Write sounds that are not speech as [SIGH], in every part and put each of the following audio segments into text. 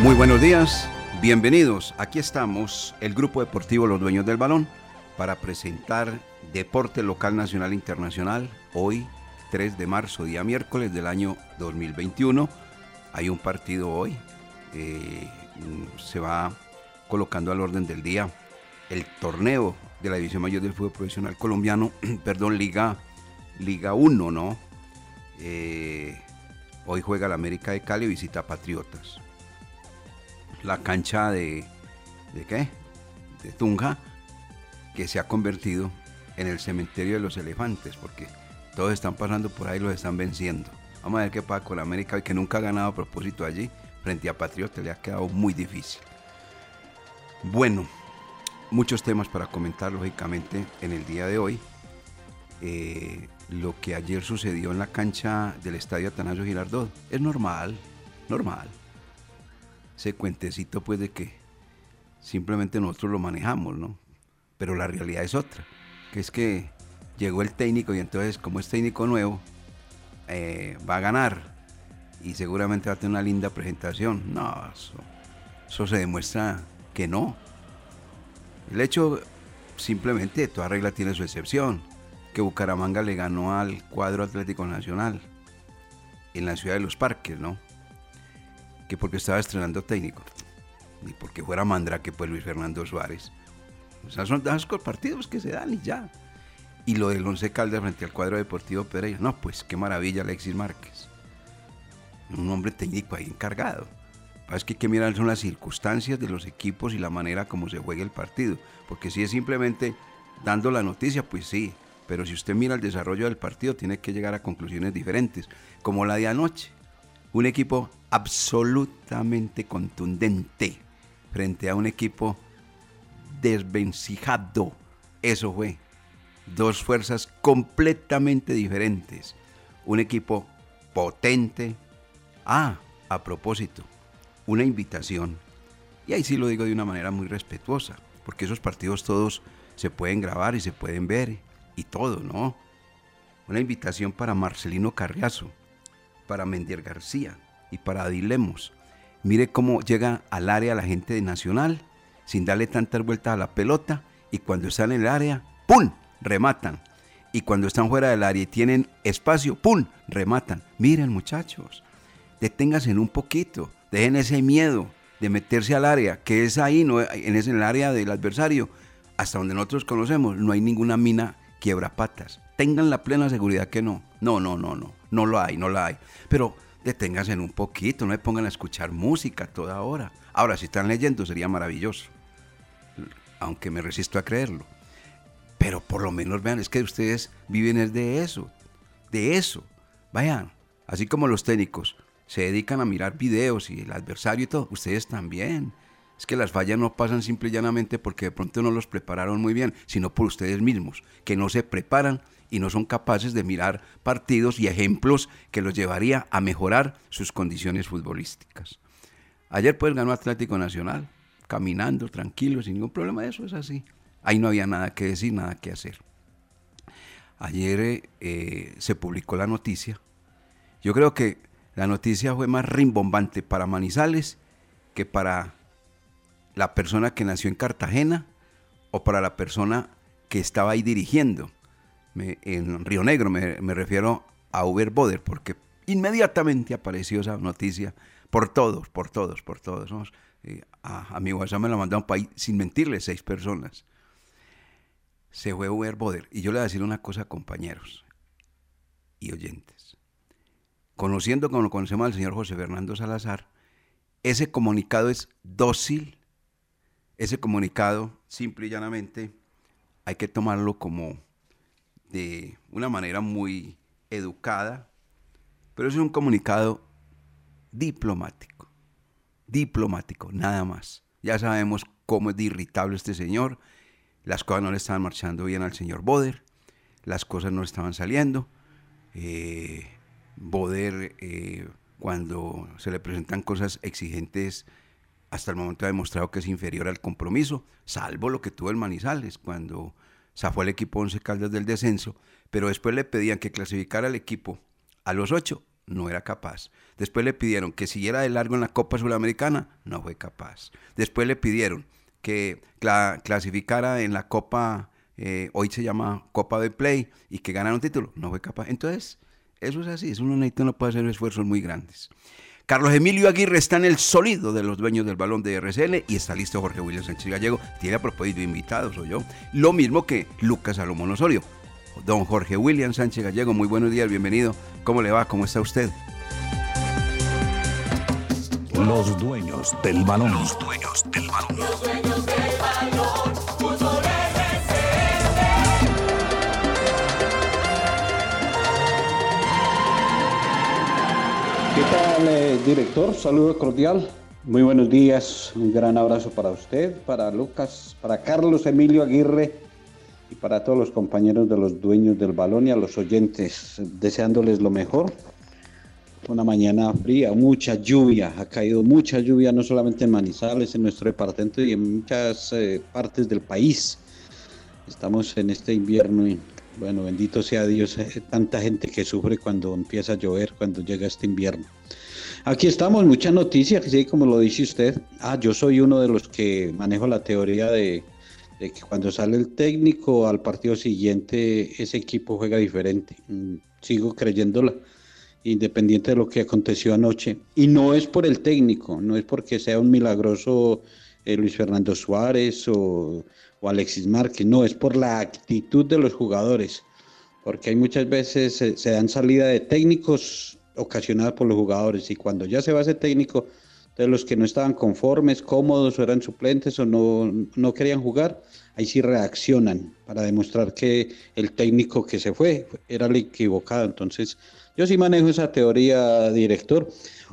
Muy buenos días, bienvenidos. Aquí estamos, el Grupo Deportivo Los Dueños del Balón, para presentar Deporte Local Nacional Internacional, hoy 3 de marzo, día miércoles del año 2021. Hay un partido hoy, eh, se va colocando al orden del día el torneo de la División Mayor del Fútbol Profesional Colombiano, [CLEARS THROAT] perdón, Liga, Liga 1, ¿no? Eh, hoy juega el América de Cali visita Patriotas la cancha de, ¿de qué? De Tunja, que se ha convertido en el cementerio de los elefantes, porque todos están pasando por ahí los están venciendo. Vamos a ver qué pasa con América, que nunca ha ganado a propósito allí, frente a Patriotas, le ha quedado muy difícil. Bueno, muchos temas para comentar, lógicamente, en el día de hoy. Eh, lo que ayer sucedió en la cancha del estadio Atanasio Girardot es normal, normal ese cuentecito pues de que simplemente nosotros lo manejamos, ¿no? Pero la realidad es otra, que es que llegó el técnico y entonces como es técnico nuevo, eh, va a ganar y seguramente va a tener una linda presentación. No, eso, eso se demuestra que no. El hecho, simplemente, toda regla tiene su excepción, que Bucaramanga le ganó al cuadro Atlético Nacional en la ciudad de los parques, ¿no? Que porque estaba estrenando técnico, ni porque fuera Mandrake, pues Luis Fernando Suárez. O sea, son dos partidos que se dan y ya. Y lo del Once Caldas frente al cuadro deportivo Pereira, no, pues qué maravilla Alexis Márquez. Un hombre técnico ahí encargado. Es que hay que mirar son las circunstancias de los equipos y la manera como se juega el partido. Porque si es simplemente dando la noticia, pues sí. Pero si usted mira el desarrollo del partido, tiene que llegar a conclusiones diferentes. Como la de anoche un equipo absolutamente contundente frente a un equipo desvencijado. Eso fue. Dos fuerzas completamente diferentes. Un equipo potente. Ah, a propósito, una invitación. Y ahí sí lo digo de una manera muy respetuosa, porque esos partidos todos se pueden grabar y se pueden ver y todo, ¿no? Una invitación para Marcelino Carriazo, para Mendier García y para Adilemos. Mire cómo llega al área la gente de Nacional sin darle tantas vueltas a la pelota y cuando están en el área, ¡pum! rematan. Y cuando están fuera del área y tienen espacio, ¡pum! rematan. Miren muchachos, deténganse un poquito, dejen ese miedo de meterse al área, que es ahí, no, en el área del adversario, hasta donde nosotros conocemos, no hay ninguna mina quiebra patas. Tengan la plena seguridad que no. No, no, no, no. No lo hay, no la hay. Pero deténganse un poquito, no me pongan a escuchar música toda hora. Ahora, si están leyendo sería maravilloso. Aunque me resisto a creerlo. Pero por lo menos vean, es que ustedes viven de eso. De eso. Vayan, así como los técnicos se dedican a mirar videos y el adversario y todo, ustedes también. Es que las fallas no pasan simple y llanamente porque de pronto no los prepararon muy bien, sino por ustedes mismos, que no se preparan y no son capaces de mirar partidos y ejemplos que los llevaría a mejorar sus condiciones futbolísticas. Ayer pues ganó Atlético Nacional caminando tranquilo, sin ningún problema, eso es así. Ahí no había nada que decir, nada que hacer. Ayer eh, se publicó la noticia. Yo creo que la noticia fue más rimbombante para Manizales que para la persona que nació en Cartagena o para la persona que estaba ahí dirigiendo. en Río Negro me, refiero a Uber Boder, porque inmediatamente apareció esa noticia por todos, por todos, por todos. Eh, a, mi WhatsApp me la mandaron para ahí, sin mentirle, seis personas. Se fue Uber Boder. Y yo le voy a decir una cosa, compañeros y oyentes. Conociendo como lo conocemos al señor José Fernando Salazar, ese comunicado es dócil. Ese comunicado, simple y llanamente, hay que tomarlo como de una manera muy educada, pero es un comunicado diplomático, diplomático, nada más. Ya sabemos cómo es de irritable este señor, las cosas no le estaban marchando bien al señor Boder, las cosas no estaban saliendo. Eh, Boder, eh, cuando se le presentan cosas exigentes, hasta el momento ha demostrado que es inferior al compromiso, salvo lo que tuvo el Manizales cuando zafó el equipo Once Caldas del descenso, pero después le pedían que clasificara al equipo a los ocho, no era capaz. Después le pidieron que siguiera de largo en la Copa Sudamericana, no fue capaz. Después le pidieron que clasificara en la Copa, eh, hoy se llama Copa de Play, y que ganara un título, no fue capaz. Entonces, eso es así, es un necesita no puede hacer esfuerzos muy grandes. Carlos Emilio Aguirre está en el sólido de los dueños del balón de RCN y está listo Jorge William Sánchez Gallego. Tiene a propósito invitados, soy yo. Lo mismo que Lucas Salomón Osorio. Don Jorge William Sánchez Gallego, muy buenos días, bienvenido. ¿Cómo le va? ¿Cómo está usted? Los dueños del balón. Los dueños del balón. Los dueños del balón. ¿Qué tal, eh, director? Saludo cordial. Muy buenos días. Un gran abrazo para usted, para Lucas, para Carlos Emilio Aguirre y para todos los compañeros de los dueños del balón y a los oyentes, deseándoles lo mejor. Una mañana fría, mucha lluvia, ha caído mucha lluvia no solamente en Manizales, en nuestro departamento y en muchas eh, partes del país. Estamos en este invierno y bueno, bendito sea Dios, eh, tanta gente que sufre cuando empieza a llover, cuando llega este invierno. Aquí estamos, mucha noticia, que sí, como lo dice usted. Ah, yo soy uno de los que manejo la teoría de, que cuando sale el técnico al partido siguiente, ese equipo juega diferente. Mm, sigo creyéndola, independiente de lo que aconteció anoche. Y no es por el técnico, no es porque sea un milagroso eh, Luis Fernando Suárez o o Alexis Márquez, no, es por la actitud de los jugadores, porque hay muchas veces se, dan salida de técnicos ocasionadas por los jugadores y cuando ya se va ese técnico, de los que no estaban conformes, cómodos o eran suplentes o no, no querían jugar, ahí sí reaccionan para demostrar que el técnico que se fue era el equivocado. Entonces, yo sí manejo esa teoría, director.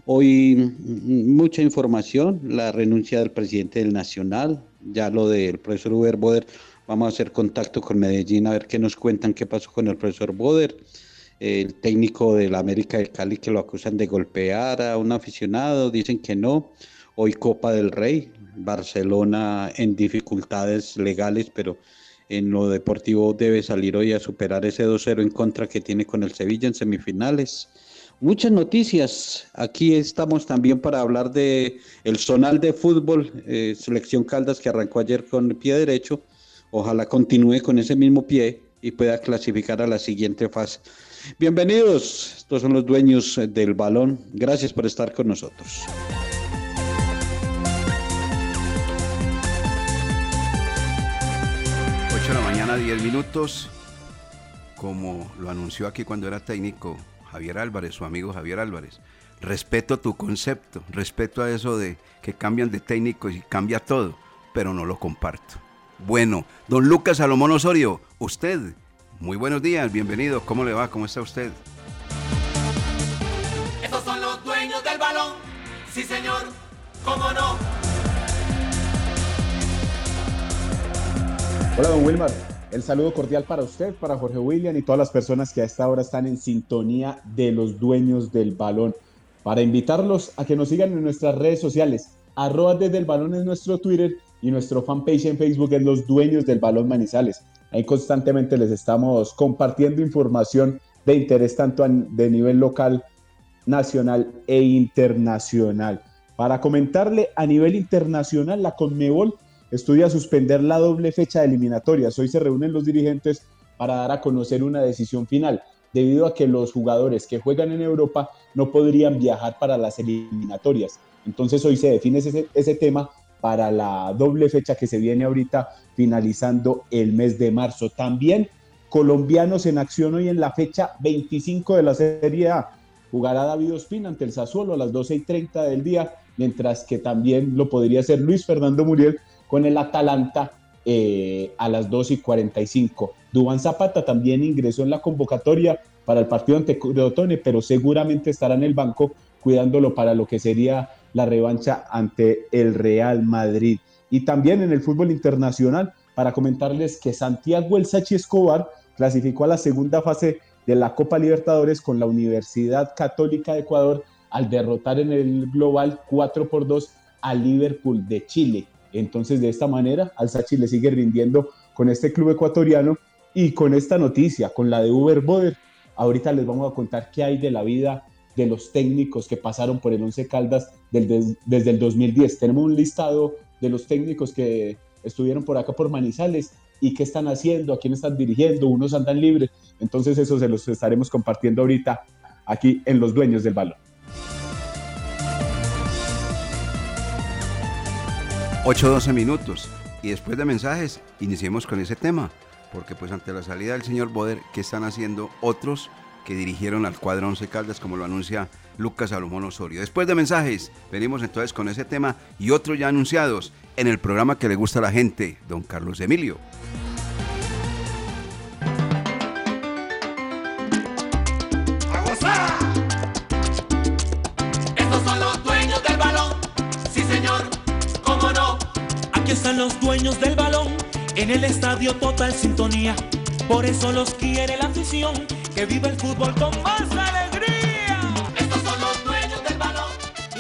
Hoy mm, mucha información, la renuncia del presidente del Nacional, ya lo del profesor Uber Boder, vamos a hacer contacto con Medellín a ver qué nos cuentan qué pasó con el profesor Boder, el técnico de la América de Cali que lo acusan de golpear a un aficionado, dicen que no. Hoy Copa del Rey, Barcelona en dificultades legales, pero en lo deportivo debe salir hoy a superar ese 2-0 en contra que tiene con el Sevilla en semifinales. Muchas noticias. Aquí estamos también para hablar de el zonal de fútbol, eh, selección Caldas que arrancó ayer con el pie derecho. Ojalá continúe con ese mismo pie y pueda clasificar a la siguiente fase. Bienvenidos, estos son los dueños del balón. Gracias por estar con nosotros. 8 de la mañana, 10 minutos. Como lo anunció aquí cuando era técnico Javier Álvarez, su amigo Javier Álvarez. Respeto tu concepto, respeto a eso de que cambian de técnico y cambia todo, pero no lo comparto. Bueno, don Lucas Salomón Osorio, usted, muy buenos días, bienvenido, ¿cómo le va? ¿Cómo está usted? Estos son los dueños del balón, sí señor, cómo no. Hola, don Wilmar. El saludo cordial para usted, para Jorge William y todas las personas que a esta hora están en sintonía de los dueños del balón. Para invitarlos a que nos sigan en nuestras redes sociales, arroba desde el balón es nuestro Twitter y nuestro fanpage en Facebook es Los Dueños del Balón Manizales. Ahí constantemente les estamos compartiendo información de interés tanto de nivel local, nacional e internacional. Para comentarle a nivel internacional, la Conmebol estudia suspender la doble fecha de eliminatorias. Hoy se reúnen los dirigentes para dar a conocer una decisión final, debido a que los jugadores que juegan en Europa no podrían viajar para las eliminatorias. Entonces hoy se define ese, tema para la doble fecha que se viene ahorita finalizando el mes de marzo. También colombianos en acción hoy en la fecha 25 de la Serie A. Jugará David Ospina ante el Sassuolo a las 12 y 30 del día, mientras que también lo podría hacer Luis Fernando Muriel con el Atalanta eh, a las 2 y 45. Dubán Zapata también ingresó en la convocatoria para el partido ante Crotone, pero seguramente estará en el banco cuidándolo para lo que sería la revancha ante el Real Madrid. Y también en el fútbol internacional, para comentarles que Santiago El Sachi Escobar clasificó a la segunda fase de la Copa Libertadores con la Universidad Católica de Ecuador al derrotar en el global 4 por 2 al Liverpool de Chile. Entonces, de esta manera, Al Sachi le sigue rindiendo con este club ecuatoriano y con esta noticia, con la de Uber Boder. Ahorita les vamos a contar qué hay de la vida de los técnicos que pasaron por el Once Caldas desde el 2010. Tenemos un listado de los técnicos que estuvieron por acá por Manizales y qué están haciendo, a quién están dirigiendo, unos andan libres. Entonces eso se los estaremos compartiendo ahorita aquí en Los Dueños del Balón. 8-12 minutos. Y después de mensajes, iniciemos con ese tema. Porque pues ante la salida del señor Boder, ¿qué están haciendo otros que dirigieron al cuadro Once Caldas, como lo anuncia Lucas Salomón Osorio. Después de mensajes, venimos entonces con ese tema y otros ya anunciados en el programa que le gusta a la gente, don Carlos Emilio. Están los dueños del balón, en el estadio total sintonía. Por eso los quiere la afición que vive el fútbol con más alegría.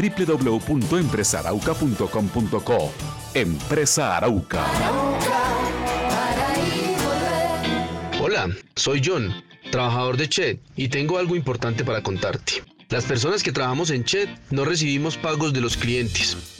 www.empresarauca.com.co. Empresa Arauca. Hola, soy John, trabajador de Chet, y tengo algo importante para contarte. Las personas que trabajamos en Chet no recibimos pagos de los clientes.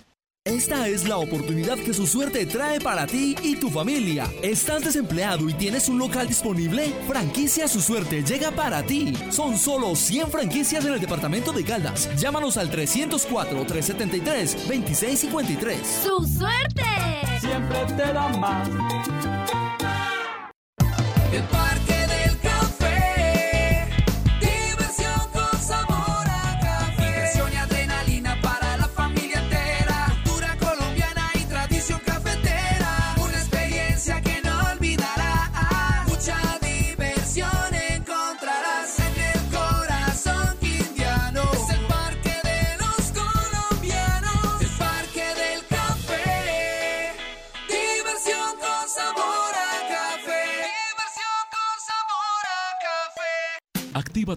Esta es la oportunidad que su suerte trae para ti y tu familia. ¿Estás desempleado y tienes un local disponible? Franquicia Su Suerte llega para ti. Son solo 100 franquicias en el departamento de Caldas. Llámanos al 304-373-2653. ¡Su suerte! Siempre te da más.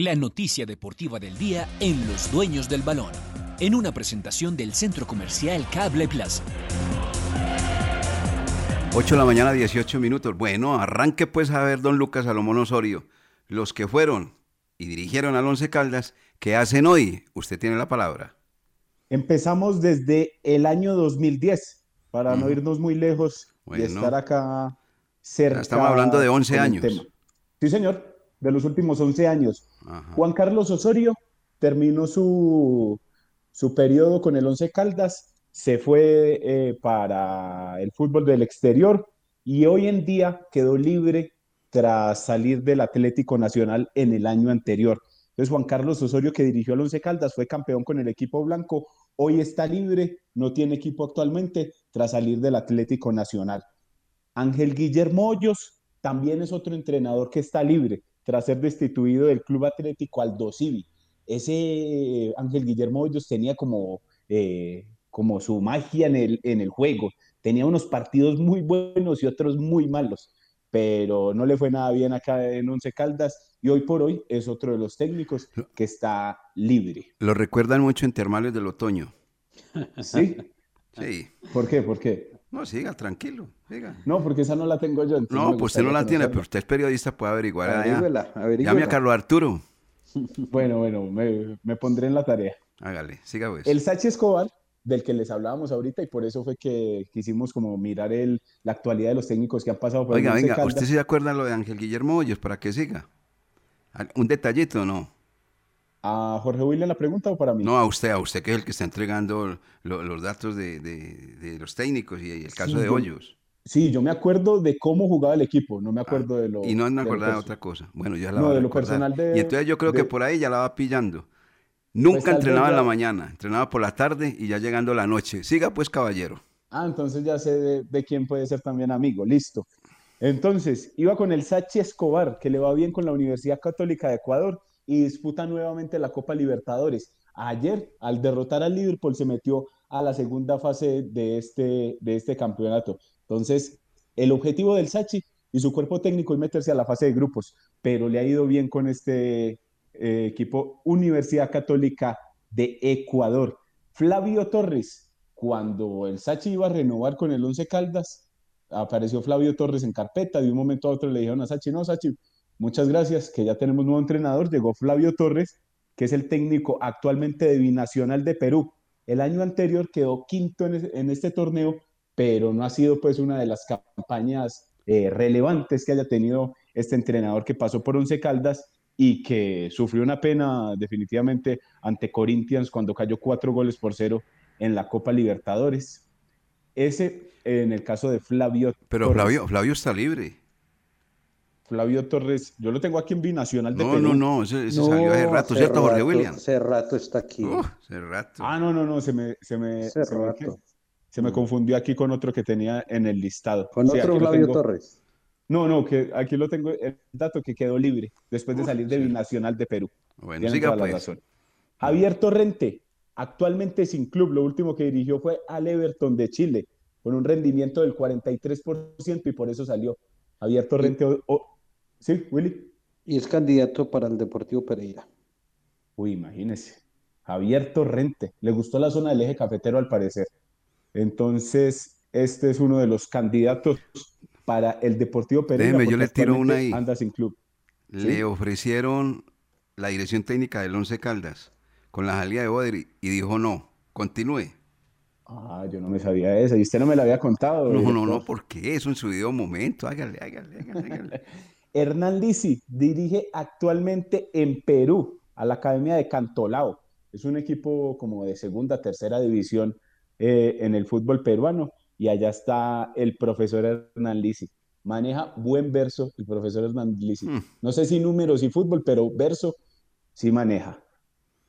La noticia deportiva del día en Los Dueños del Balón. En una presentación del Centro Comercial Cable Plaza. 8 de la mañana, 18 minutos. Bueno, arranque pues a ver, don Lucas Salomón Osorio. Los que fueron y dirigieron al Once Caldas, ¿qué hacen hoy? Usted tiene la palabra. Empezamos desde el año 2010, para no irnos muy lejos Bueno. y estar acá cerca. Estamos hablando de 11 con el años. tema. Sí, señor, de los últimos 11 años. Ajá. Juan Carlos Osorio terminó su, su periodo con el Once Caldas, se fue eh, para el fútbol del exterior y hoy en día quedó libre tras salir del Atlético Nacional en el año anterior. Entonces Juan Carlos Osorio, que dirigió al Once Caldas, fue campeón con el equipo blanco, hoy está libre, no tiene equipo actualmente tras salir del Atlético Nacional. Ángel Guillermo Hoyos también es otro entrenador que está libre tras ser destituido del Club Atlético Aldo Civi. Ese eh, Ángel Guillermo Hoyos tenía como, eh, como su magia en el, en el juego. Tenía unos partidos muy buenos y otros muy malos, pero no le fue nada bien acá en Once Caldas y hoy por hoy es otro de los técnicos que está libre. Lo recuerdan mucho en Termales del Otoño. [LAUGHS] ¿Sí? Sí. ¿Por qué? ¿Por qué? No, siga, tranquilo, siga. No, porque esa no la tengo yo. No, pues usted no la tiene, pero usted es periodista, puede averiguar allá. Averígüela, averígüela. Llame a Carlos Arturo. [LAUGHS] Bueno, bueno, me, me pondré en la tarea. Hágale, siga pues. El Sachi Escobar, del que les hablábamos ahorita, y por eso fue que quisimos como mirar el, la actualidad de los técnicos que han pasado por Oiga, venga. ¿usted se acuerda lo de Ángel Guillermo Hoyos para que siga? Un detallito, ¿no? ¿A Jorge William la pregunta o para mí? No, a usted, a usted que es el que está entregando lo- los datos de, de- de los técnicos y el caso Sí, de yo- Hoyos. Sí, yo me acuerdo de cómo jugaba el equipo, no me acuerdo de lo... Ah, Y no me acordaba de otra cosa. Bueno, ya la No, de lo personal de- Y entonces yo creo que por ahí ya la va pillando. Nunca Pues entrenaba en la mañana, entrenaba por la tarde y ya llegando la noche. Siga pues, caballero. Ah, entonces ya sé de, de quién puede ser también amigo, listo. Entonces, iba con el Sachi Escobar, que le va bien con la Universidad Católica de Ecuador y disputa nuevamente la Copa Libertadores. Ayer, al derrotar al Liverpool, se metió a la segunda fase de este, de este campeonato. Entonces, el objetivo del Sachi y su cuerpo técnico es meterse a la fase de grupos, pero le ha ido bien con este eh, equipo Universidad Católica de Ecuador. Flavio Torres, cuando el Sachi iba a renovar con el Once Caldas, apareció Flavio Torres en carpeta, de un momento a otro le dijeron a Sachi, no, Sachi, muchas gracias, que ya tenemos nuevo entrenador, llegó Flavio Torres, que es el técnico actualmente de Binacional de Perú. El año anterior quedó quinto en, es- en este torneo, pero no ha sido pues una de las campañas eh, relevantes que haya tenido este entrenador que pasó por Once Caldas y que sufrió una pena definitivamente ante Corinthians cuando cayó cuatro goles por cero en la Copa Libertadores. Ese en el caso de Flavio Pero Torres. Flavio, Flavio está libre. Flavio Torres, yo lo tengo aquí en Binacional de No, Perú. no, no, ese, ese salió hace rato, ¿cierto, Jorge William? Hace rato está aquí. Uh, hace rato. Ah, no, no, no, se me, se me, se me- rato. se me confundió aquí con otro que tenía en el listado. Con Sí, otro Flavio tengo. Torres. No, no, que aquí lo tengo, el dato que quedó libre después de salir de Binacional de Perú. Bueno, Tienen siga pues. razón. Javier Torrente, actualmente sin club, lo último que dirigió fue al Everton de Chile, con un rendimiento del 43% y por eso salió. Javier Torrente, o- o- ¿sí, Willy? Y es candidato para el Deportivo Pereira. Uy, imagínese. Javier Torrente. Le gustó la zona del eje cafetero al parecer. Entonces, este es uno de los candidatos para el Deportivo Pereira. Déjeme, yo porque le tiro una ahí. Anda sin club. Le ¿Sí? ofrecieron la dirección técnica del Once Caldas con la salida de Boder y, dijo no, continúe. Ah, yo no me sabía esa. Y usted no me la había contado. No, no, director. no, ¿por qué? Es un subido momento, hágale, hágale, hágale, hágale. [LAUGHS] Hernán Lisi dirige actualmente en Perú a la Academia de Cantolao. Es un equipo como de segunda, tercera división eh, en el fútbol peruano. Y allá está el profesor Hernán Lisi. Maneja buen verso el profesor Hernán Lisi. Hmm. No sé si números y fútbol, pero verso sí maneja.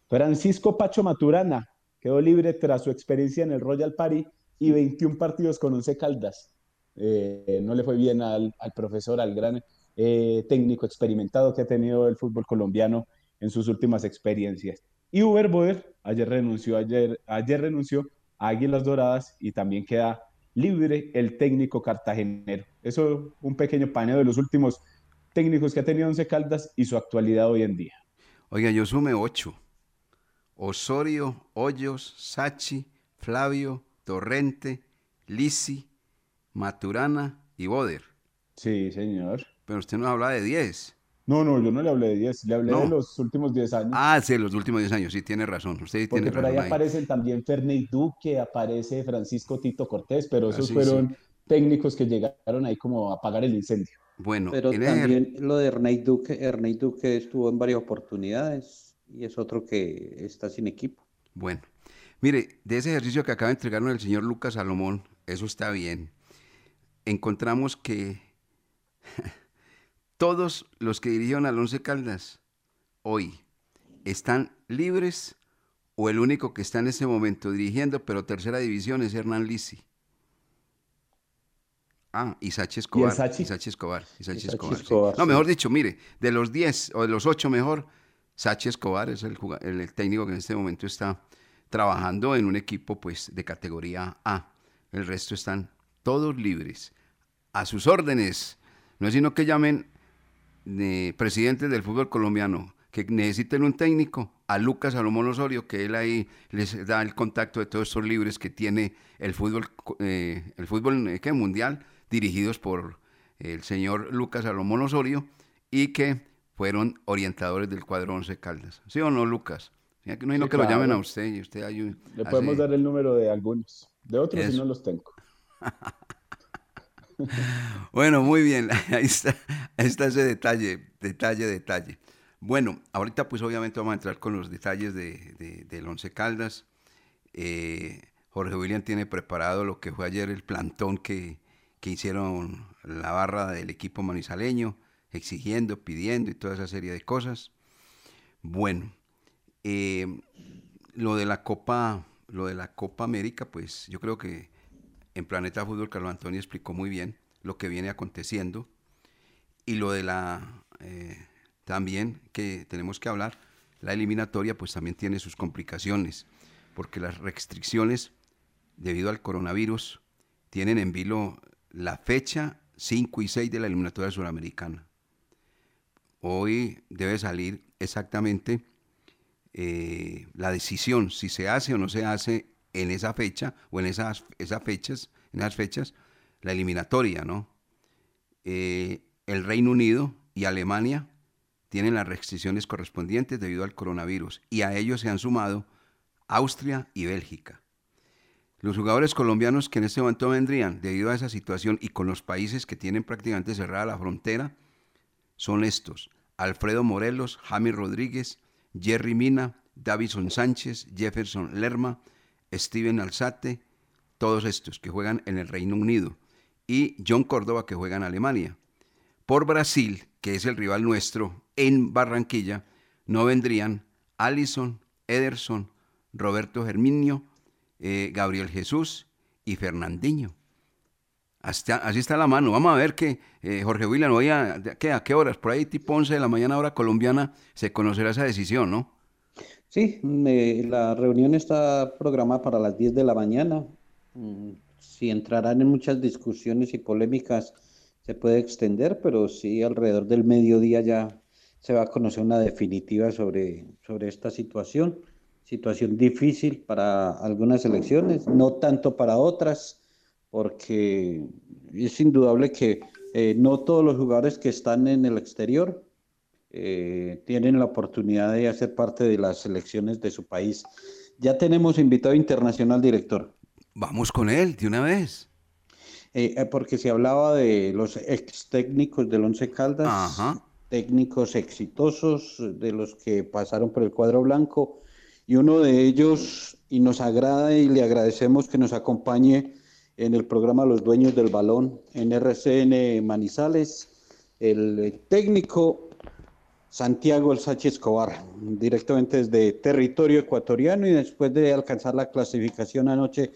Francisco Pacho Maturana quedó libre tras su experiencia en el Royal Party y 21 partidos con 11 caldas. Eh, no le fue bien al, al profesor, al gran eh, técnico experimentado que ha tenido el fútbol colombiano en sus últimas experiencias. Y Uber Boder ayer renunció, ayer, ayer renunció a Águilas Doradas y también queda libre el técnico cartagenero. Eso un pequeño paneo de los últimos técnicos que ha tenido Once Caldas y su actualidad hoy en día. Oiga, yo sume ocho. Osorio, Hoyos, Sachi, Flavio, Torrente, Lisi, Maturana y Boder. Sí, señor. Pero usted no habla de 10. No, no, yo no le hablé de 10, le hablé No. de los últimos 10 años. Ah, sí, los últimos 10 años, sí, tiene razón. Usted Porque tiene por ahí razón. ahí. aparecen también Ferney Duque, aparece Francisco Tito Cortés, pero esos sí, fueron técnicos que llegaron ahí como a apagar el incendio. Bueno, Pero también lo de Ernei Duque, Ernei Duque estuvo en varias oportunidades y es otro que está sin equipo. Bueno, mire, de ese ejercicio que acaba de entregarnos el señor Lucas Salomón, eso está bien. Encontramos que [LAUGHS] todos los que dirigieron al Once Caldas hoy están libres o el único que está en ese momento dirigiendo, pero tercera división es Hernán Lisi. Ah, y Sachi Escobar. Y Sachi Escobar. sí. No, mejor dicho, mire, de los 10 o de los 8 mejor, Sachi Escobar es el, el técnico que en este momento está trabajando en un equipo pues de categoría A. El resto están todos libres. A sus órdenes. No es sino que llamen de presidentes del fútbol colombiano que necesiten un técnico, a Lucas Salomón Osorio, que él ahí les da el contacto de todos estos libres que tiene el fútbol, eh, el fútbol eh, ¿qué? mundial, dirigidos por el señor Lucas Salomón Osorio, y que fueron orientadores del cuadro Once Caldas. ¿Sí o no, Lucas? No hay Sí, no que lo llamen a usted y usted hay un- Le hace- podemos dar el número de algunos, de otros si Eso. no los tengo. [LAUGHS] Bueno, muy bien, [LAUGHS] ahí está, ese detalle, detalle, detalle. Bueno, ahorita pues obviamente vamos a entrar con los detalles de, de- del Once Caldas. Eh, Jorge William tiene preparado lo que fue ayer el plantón que, que hicieron la barra del equipo manizaleño, exigiendo, pidiendo y toda esa serie de cosas. Bueno, eh, lo de la Copa, lo de la Copa América, pues yo creo que en Planeta Fútbol Carlos Antonio explicó muy bien lo que viene aconteciendo y lo de la eh, también que tenemos que hablar, la eliminatoria pues también tiene sus complicaciones, porque las restricciones debido al coronavirus tienen en vilo la fecha 5 y 6 de la eliminatoria suramericana. Hoy debe salir exactamente eh, la decisión si se hace o no se hace en esa fecha o en esas, esas fechas, en fechas, la eliminatoria, ¿no? Eh, el Reino Unido y Alemania tienen las restricciones correspondientes debido al coronavirus y a ellos se han sumado Austria y Bélgica. Los jugadores colombianos que en este momento vendrían debido a esa situación y con los países que tienen prácticamente cerrada la frontera son estos. Alfredo Morelos, Jaime Rodríguez, Jerry Mina, Davison Sánchez, Jefferson Lerma, Steven Alzate, todos estos que juegan en el Reino Unido, y John Córdoba que juega en Alemania. Por Brasil, que es el rival nuestro, en Barranquilla, no vendrían Allison, Ederson, Roberto Germinio, eh, Gabriel Jesús y Fernandinho. Hasta, así está la mano. Vamos a ver que eh, Jorge William, a, a qué horas? Por ahí tipo 11 de la mañana hora colombiana se conocerá esa decisión, ¿no? Sí, la reunión está programada para las 10 de la mañana. Mm, si entrarán en muchas discusiones y polémicas, se puede extender, pero sí alrededor del mediodía ya se va a conocer una definitiva sobre, sobre esta situación. Situación difícil para algunas elecciones, no tanto para otras, porque es indudable que eh, no todos los jugadores que están en el exterior eh, tienen la oportunidad de hacer parte de las elecciones de su país. Ya tenemos invitado internacional director. Vamos con él de una vez. Eh, eh, porque se hablaba de los ex técnicos del Once Caldas, técnicos exitosos de los que pasaron por el cuadro blanco, y uno de ellos, y nos agrada y le agradecemos que nos acompañe en el programa Los Dueños del Balón en RCN Manizales, el técnico Santiago El Sachi Escobar, directamente desde territorio ecuatoriano y después de alcanzar la clasificación anoche.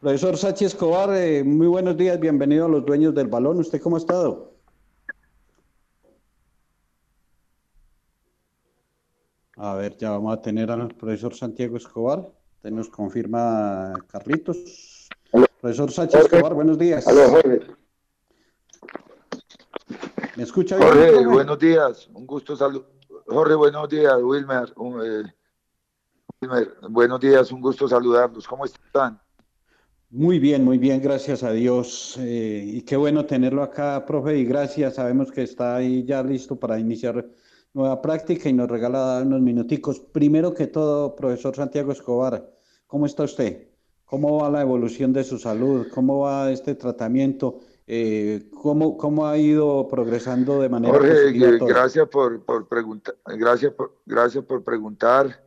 Profesor Sachi Escobar, eh, muy buenos días, bienvenido a los dueños del balón. ¿Usted cómo ha estado? A ver, ya vamos a tener al profesor Santiago Escobar. Usted nos confirma Carlitos. Profesor Sachi Escobar, buenos días. ¿Me escucha bien? Jorge, buenos días. Un gusto saludar. Jorge, buenos días. Wilmer, eh, Wilmer, buenos días. Un gusto saludarlos. ¿Cómo están? Muy bien, muy bien, gracias a Dios. Eh, y qué bueno tenerlo acá, profe, y gracias. Sabemos que está ahí ya listo para iniciar nueva práctica y nos regala unos minuticos. Primero que todo, profesor Santiago Escobar, ¿cómo está usted? ¿Cómo va la evolución de su salud? ¿Cómo va este tratamiento? Eh, ¿cómo, ¿Cómo ha ido progresando de manera Jorge, gracias por, por preguntar, gracias por, gracias por preguntar.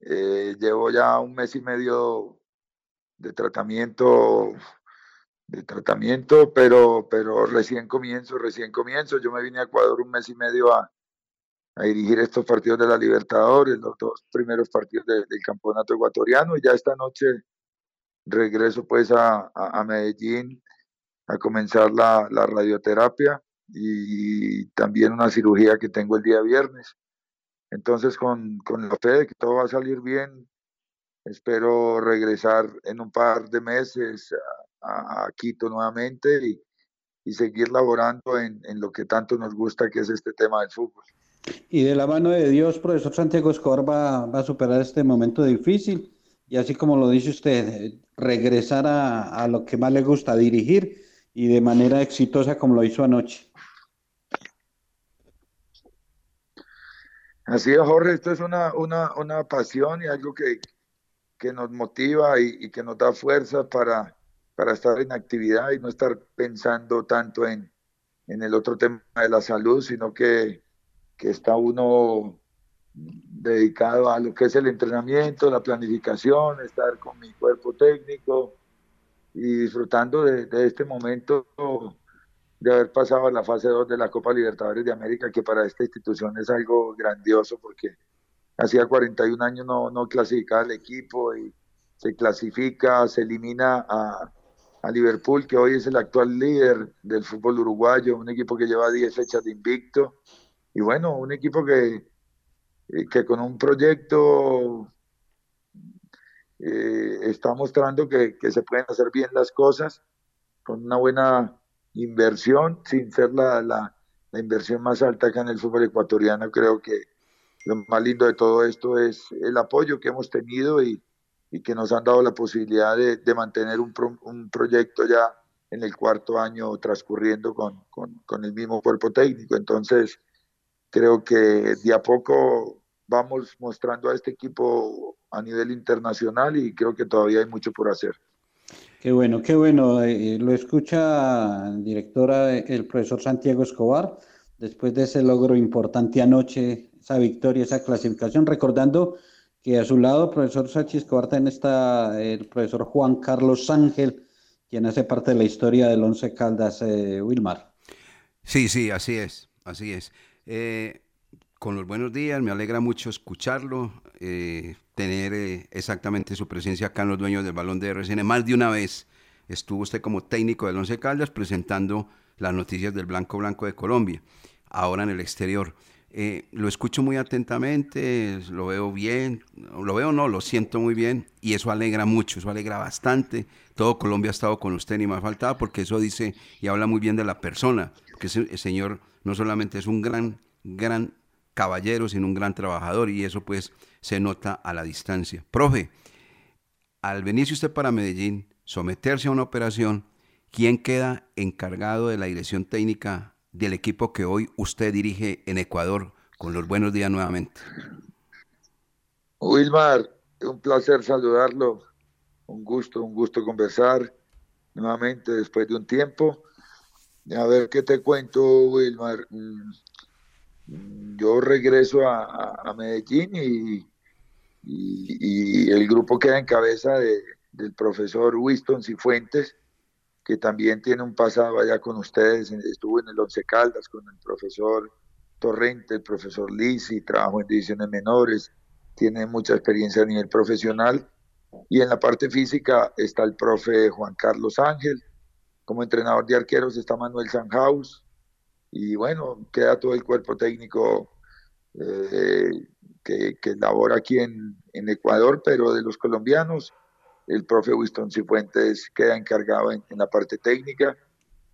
Eh, llevo ya un mes y medio de tratamiento, de tratamiento, pero, pero recién comienzo, recién comienzo. Yo me vine a Ecuador un mes y medio a, a dirigir estos partidos de la Libertadores, los dos primeros partidos del campeonato ecuatoriano, y ya esta noche regreso pues a, a Medellín a comenzar la, radioterapia y, también una cirugía que tengo el día viernes. Entonces, con, la fe de que todo va a salir bien, espero regresar en un par de meses a, Quito nuevamente y, seguir laborando en, lo que tanto nos gusta, que es este tema del fútbol. Y de la mano de Dios, profesor Santiago Escobar va, va a superar este momento difícil y así como lo dice usted, regresar a, a lo que más le gusta, dirigir y de manera exitosa como lo hizo anoche. Así es, Jorge, esto es una, una, una pasión y algo que, que nos motiva y, que nos da fuerza para, para estar en actividad y no estar pensando tanto en, en el otro tema de la salud, sino que, que está uno dedicado a lo que es el entrenamiento, la planificación, estar con mi cuerpo técnico, y disfrutando de, este momento de haber pasado a la fase 2 de la Copa Libertadores de América, que para esta institución es algo grandioso porque hacía 41 años no, no clasificaba el equipo y se clasifica, se elimina a, a, Liverpool, que hoy es el actual líder del fútbol uruguayo, un equipo que lleva 10 fechas de invicto, y bueno, un equipo que, que con un proyecto eh, está mostrando que, se pueden hacer bien las cosas con una buena inversión, sin ser la, la, inversión más alta acá en el fútbol ecuatoriano. Creo que lo más lindo de todo esto es el apoyo que hemos tenido y, que nos han dado la posibilidad de, mantener un, un, proyecto ya en el cuarto año transcurriendo con, con, con el mismo cuerpo técnico. Entonces, creo que de a poco vamos mostrando a este equipo a nivel internacional y creo que todavía hay mucho por hacer. Qué bueno, qué bueno. Eh, lo escucha, directora, el profesor Santiago Escobar, después de ese logro importante anoche, esa victoria, esa clasificación, recordando que a su lado, profesor Sachi Escobar, también está el profesor Juan Carlos Ángel, quien hace parte de la historia del Once Caldas, eh, Wilmar. Sí, sí, así es, así es. Eh, con los buenos días, me alegra mucho escucharlo, eh, tener eh, exactamente su presencia acá en los dueños del balón de RCN. Más de una vez estuvo usted como técnico del Once Caldas presentando las noticias del Blanco Blanco de Colombia, ahora en el exterior. Eh, lo escucho muy atentamente, lo veo bien, lo veo no, lo siento muy bien y eso alegra mucho, eso alegra bastante. Todo Colombia ha estado con usted, ni más faltaba, porque eso dice y habla muy bien de la persona, que ese señor no solamente es un gran, gran caballero, sino un gran trabajador y eso pues se nota a la distancia. Profe, al venirse usted para Medellín, someterse a una operación, ¿quién queda encargado de la dirección técnica del equipo que hoy usted dirige en Ecuador? Con los buenos días nuevamente. Wilmar, un placer saludarlo, un gusto, un gusto conversar nuevamente después de un tiempo. A ver qué te cuento, Wilmar. Mm, yo regreso a, Medellín y, y, el grupo queda en cabeza de, del profesor Winston Cifuentes, que también tiene un pasado allá con ustedes, estuvo en el Once Caldas con el profesor Torrente, el profesor Lisi, trabajó en divisiones menores, tiene mucha experiencia a nivel profesional. Y en la parte física está el profe Juan Carlos Ángel, como entrenador de arqueros está Manuel Sanhaus, y bueno, queda todo el cuerpo técnico eh, que, que, labora aquí en, en, Ecuador, pero de los colombianos, el profe Winston Cifuentes queda encargado en, la parte técnica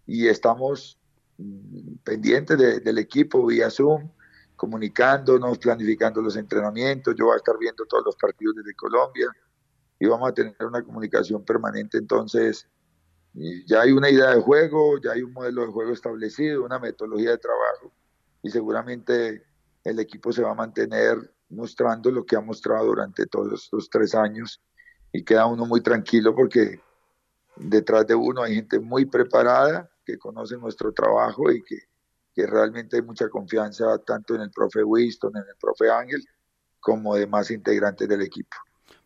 y estamos mm, pendientes del equipo vía Zoom, comunicándonos, planificando los entrenamientos, yo voy a estar viendo todos los partidos desde Colombia y vamos a tener una comunicación permanente. Entonces ya hay una idea de juego, ya hay un modelo de juego establecido, una metodología de trabajo y seguramente el equipo se va a mantener mostrando lo que ha mostrado durante todos estos tres años y queda uno muy tranquilo porque detrás de uno hay gente muy preparada que conoce nuestro trabajo y que, que realmente hay mucha confianza tanto en el profe Winston, en el profe Ángel, como demás integrantes del equipo.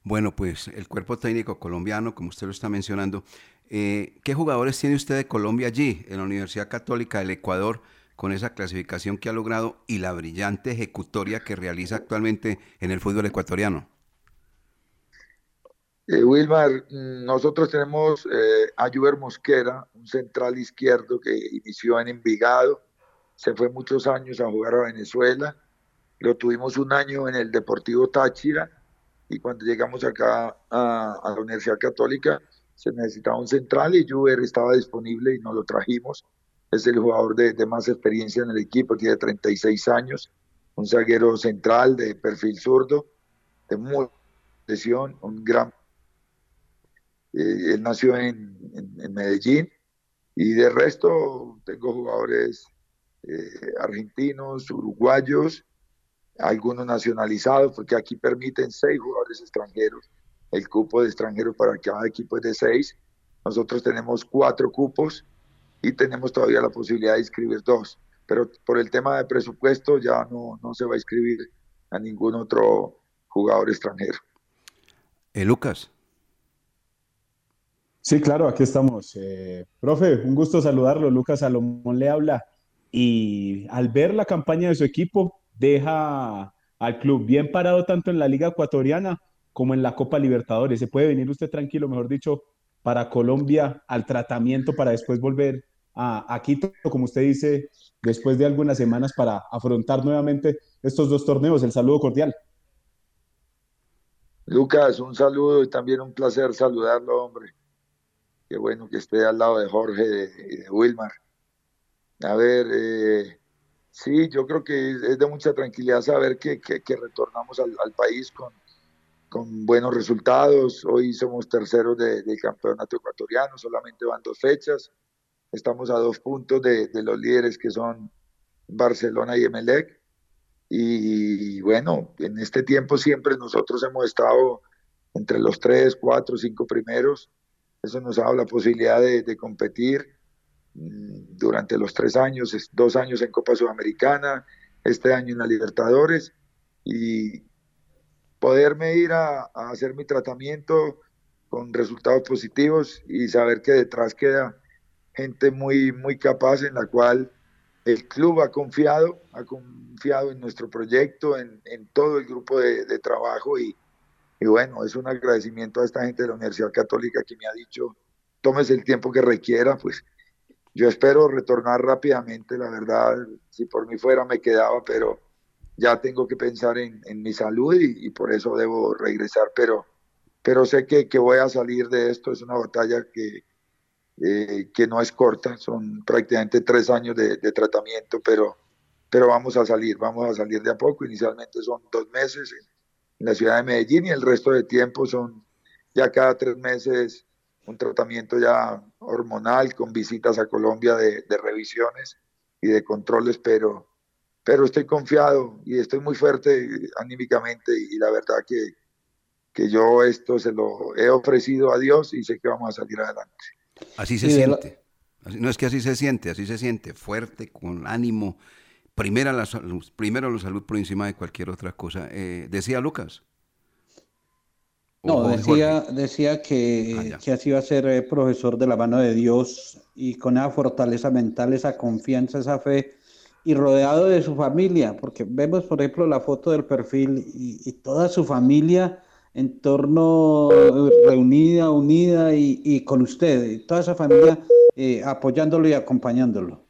Bueno, pues el cuerpo técnico colombiano, como usted lo está mencionando, eh, ¿Qué jugadores tiene usted de Colombia allí, en la Universidad Católica del Ecuador, con esa clasificación que ha logrado y la brillante ejecutoria que realiza actualmente en el fútbol ecuatoriano? Eh, Wilmar, nosotros tenemos eh, a Juber Mosquera, un central izquierdo que inició en Envigado, se fue muchos años a jugar a Venezuela, lo tuvimos un año en el Deportivo Táchira y cuando llegamos acá a la Universidad Católica, se necesitaba un central y Juber estaba disponible y nos lo trajimos. Es el jugador de, más experiencia en el equipo, tiene 36 años, un zaguero central de perfil zurdo, de muy lesión, un gran... Eh, él nació en, Medellín y de resto tengo jugadores eh, argentinos, uruguayos, algunos nacionalizados, porque aquí permiten seis jugadores extranjeros el cupo de extranjeros para cada equipo es de seis. Nosotros tenemos cuatro cupos y tenemos todavía la posibilidad de inscribir dos. Pero por el tema de presupuesto ya no, no se va a inscribir a ningún otro jugador extranjero. Eh, Lucas. Sí, claro, aquí estamos. Eh, profe, un gusto saludarlo. Lucas Salomón le habla. Y al ver la campaña de su equipo, deja al club bien parado tanto en la Liga Ecuatoriana como en la Copa Libertadores. Se puede venir usted tranquilo, mejor dicho, para Colombia al tratamiento para después volver a, Quito, como usted dice, después de algunas semanas para afrontar nuevamente estos dos torneos. El saludo cordial. Lucas, un saludo y también un placer saludarlo, hombre. Qué bueno que esté al lado de Jorge y de, Wilmar. A ver, eh, sí, yo creo que es de mucha tranquilidad saber que, retornamos al, país con, con buenos resultados. Hoy somos terceros del campeonato ecuatoriano, solamente van dos fechas. Estamos a dos puntos de, los líderes que son Barcelona y Emelec. Y bueno, en este tiempo siempre nosotros hemos estado entre los tres, cuatro, cinco primeros. eso nos ha dado la posibilidad de, de competir mm, durante los tres años, dos años en Copa Sudamericana, este año en la Libertadores y poderme ir a, a hacer mi tratamiento con resultados positivos y saber que detrás queda gente muy, muy capaz en la cual el club ha confiado, ha confiado en nuestro proyecto, en, en todo el grupo de, de trabajo y, y bueno, es un agradecimiento a esta gente de la Universidad Católica que me ha dicho, tómese el tiempo que requiera, pues yo espero retornar rápidamente, la verdad, si por mí fuera me quedaba, pero ya tengo que pensar en, en mi salud y, y por eso debo regresar, pero, pero sé que, que voy a salir de esto, es una batalla que, eh, que no es corta, son prácticamente tres años de, de tratamiento, pero, pero vamos a salir, vamos a salir de a poco, inicialmente son dos meses en, la ciudad de Medellín y el resto de tiempo son ya cada tres meses un tratamiento ya hormonal con visitas a Colombia de, de revisiones y de controles, pero, pero estoy confiado y estoy muy fuerte anímicamente y la verdad que, que yo esto se lo he ofrecido a Dios y sé que vamos a salir adelante. Así se la- siente. Así- no es que así se siente, así se siente, fuerte, con ánimo. Primera la, salud- primero la salud por encima de cualquier otra cosa. Eh, decía Lucas. ¿O No, decía, decía que, que así iba a ser eh, profesor de la mano de Dios y con esa fortaleza mental, esa confianza, esa fe y rodeado de su familia, porque vemos, por ejemplo, la foto del perfil y, y toda su familia en torno, reunida, unida y, y con usted, y toda esa familia eh, apoyándolo y acompañándolo.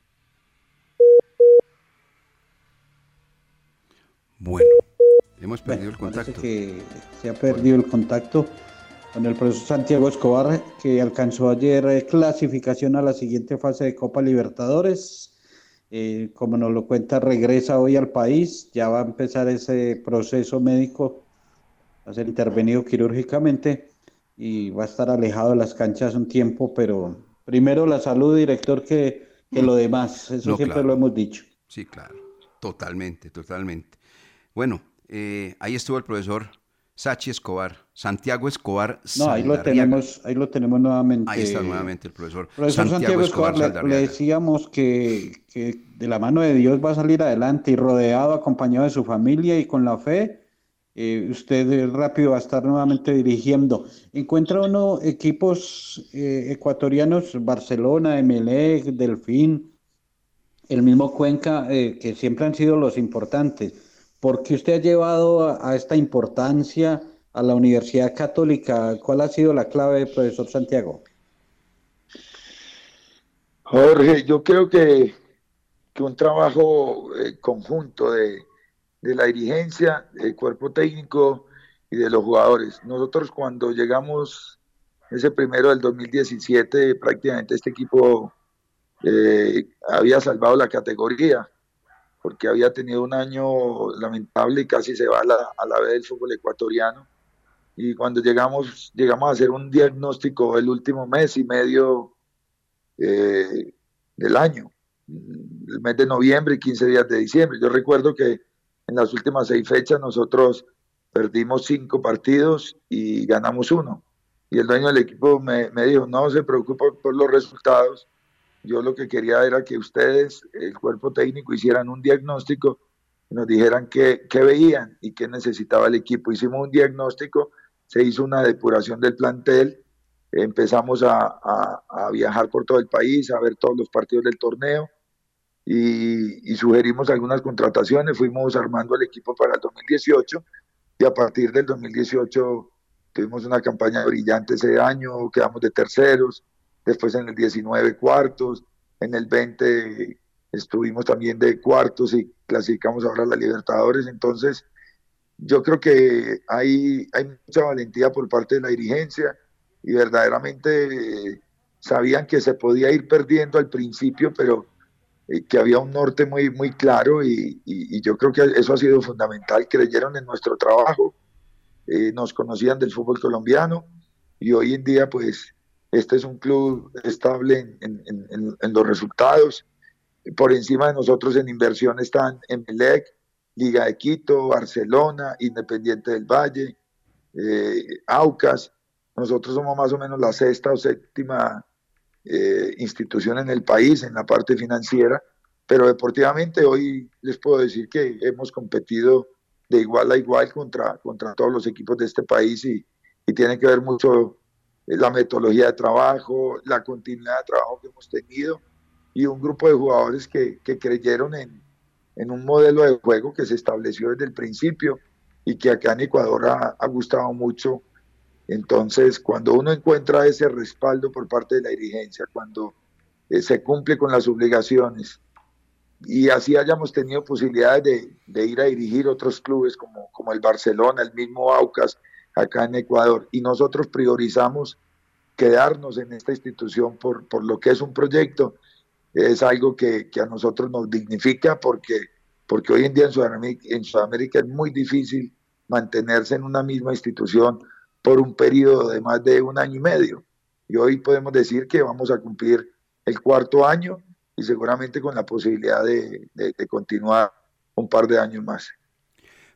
Bueno, hemos perdido el Parece contacto. que se ha perdido el contacto con el profesor Santiago Escobar, que alcanzó ayer eh, clasificación a la siguiente fase de Copa Libertadores. Eh, como nos lo cuenta, regresa hoy al país, ya va a empezar ese proceso médico, va a ser intervenido quirúrgicamente y va a estar alejado de las canchas un tiempo, pero primero la salud, director, que, que lo demás, eso No, siempre claro. lo hemos dicho. Sí, claro. Totalmente, totalmente. Bueno, eh, ahí estuvo el profesor Sachi Escobar, Santiago Escobar No, ahí lo tenemos, ahí lo tenemos nuevamente. Ahí está nuevamente el profesor, Profesor Santiago, Escobar, le- decíamos que, que de la mano de Dios va a salir adelante y rodeado, acompañado de su familia y con la fe, eh, usted rápido va a estar nuevamente dirigiendo. Encuentra uno equipos eh, ecuatorianos, Barcelona, Emelec, Delfín, el mismo Cuenca, eh, que siempre han sido los importantes. ¿Por qué usted ha llevado a, a esta importancia a la Universidad Católica? ¿Cuál ha sido la clave, profesor Santiago? Jorge, yo creo que, que un trabajo eh, conjunto de, de la dirigencia, del cuerpo técnico y de los jugadores. Nosotros cuando llegamos ese primero del 2017, prácticamente este equipo eh, había salvado la categoría porque había tenido un año lamentable y casi se va a la, a la vez del fútbol ecuatoriano. Y cuando llegamos, llegamos a hacer un diagnóstico el último mes y medio eh, del año, el mes de noviembre y 15 días de diciembre. Yo recuerdo que en las últimas seis fechas nosotros perdimos cinco partidos y ganamos uno. Y el dueño del equipo me, me dijo, no se preocupe por los resultados, yo lo que quería era que ustedes, el cuerpo técnico, hicieran un diagnóstico nos dijeran qué, qué veían y qué necesitaba el equipo. Hicimos un diagnóstico, se hizo una depuración del plantel, empezamos a, viajar por todo el país, a ver todos los partidos del torneo y, y sugerimos algunas contrataciones, fuimos armando el equipo para el 2018 y a partir del 2018 tuvimos una campaña brillante ese año, quedamos de terceros, después en el 19 cuartos, en el 20 estuvimos también de cuartos y clasificamos ahora a la Libertadores, entonces yo creo que hay, hay mucha valentía por parte de la dirigencia y verdaderamente eh, sabían que se podía ir perdiendo al principio, pero eh, que había un norte muy, muy claro y, yo creo que eso ha sido fundamental. Creyeron en nuestro trabajo, eh, nos conocían del fútbol colombiano y hoy en día pues este es un club estable en, en- en- en- en los resultados. Por encima de nosotros en inversión están Emelec, Liga de Quito, Barcelona, Independiente del Valle, eh, Aucas. nosotros somos más o menos la sexta o séptima eh, institución en el país en la parte financiera, pero deportivamente hoy les puedo decir que hemos competido de igual a igual contra, contra todos los equipos de este país y, y tiene que ver mucho la metodología de trabajo, la continuidad de trabajo que hemos tenido y un grupo de jugadores que, que creyeron en, en, un modelo de juego que se estableció desde el principio y que acá en Ecuador ha, gustado mucho. Entonces, cuando uno encuentra ese respaldo por parte de la dirigencia, cuando eh, se cumple con las obligaciones y así hayamos tenido posibilidades de, ir a dirigir otros clubes como, el Barcelona, el mismo Aucas, acá en Ecuador y nosotros priorizamos quedarnos en esta institución por lo que es un proyecto, es algo que, que, a nosotros nos dignifica porque, porque hoy en día en Sudamérica, en Sudamérica es muy difícil mantenerse en una misma institución por un periodo de más de un año y medio. Y hoy podemos decir que vamos a cumplir el cuarto año y seguramente con la posibilidad de, de, de continuar un par de años más.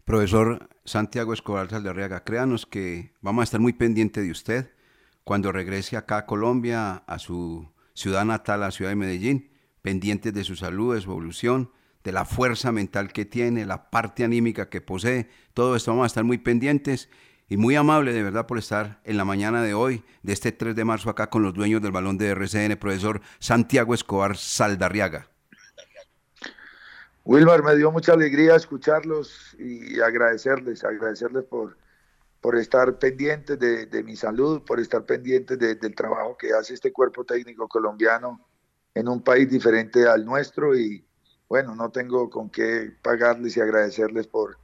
Profesor Santiago Escobar Saldarriaga, créanos que vamos a estar muy pendiente de usted cuando regrese acá a Colombia, a su ciudad natal, la ciudad de Medellín, pendientes de su salud, de su evolución, de la fuerza mental que tiene, la parte anímica que posee, todo esto vamos a estar muy pendientes y muy amable de verdad por estar en la mañana de hoy, de este 3 de marzo acá con los dueños del balón de RCN, profesor Santiago Escobar Saldarriaga. Wilmar, me dio mucha alegría escucharlos y agradecerles, agradecerles por, por estar pendientes de, de, mi salud, por estar pendientes de, del trabajo que hace este cuerpo técnico colombiano en un país diferente al nuestro y bueno, no tengo con qué pagarles y agradecerles por,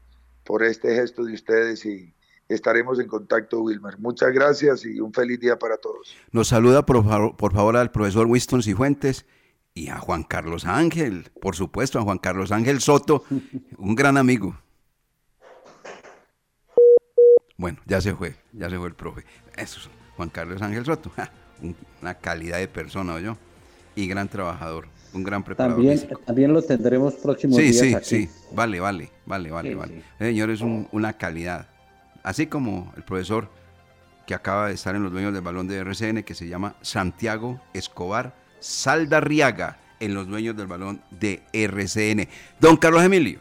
por este gesto de ustedes y estaremos en contacto, Wilmer. Muchas gracias y un feliz día para todos. Nos saluda por favor, por favor al profesor Winston Cifuentes y a Juan Carlos Ángel, por supuesto, a Juan Carlos Ángel Soto, un gran amigo. Bueno, ya se fue, ya se fue el profe. Eso es Juan Carlos Ángel Soto, [LAUGHS] una calidad de persona, yo, y gran trabajador, un gran preparador. También, físico. también lo tendremos próximos sí, días sí, aquí. sí, vale, vale, vale, vale, Sí, vale. sí. Señor, es un- una calidad. Así como el profesor que acaba de estar en los dueños del balón de RCN, que se llama Santiago Escobar Saldarriaga, en los dueños del balón de RCN. Don Carlos Emilio.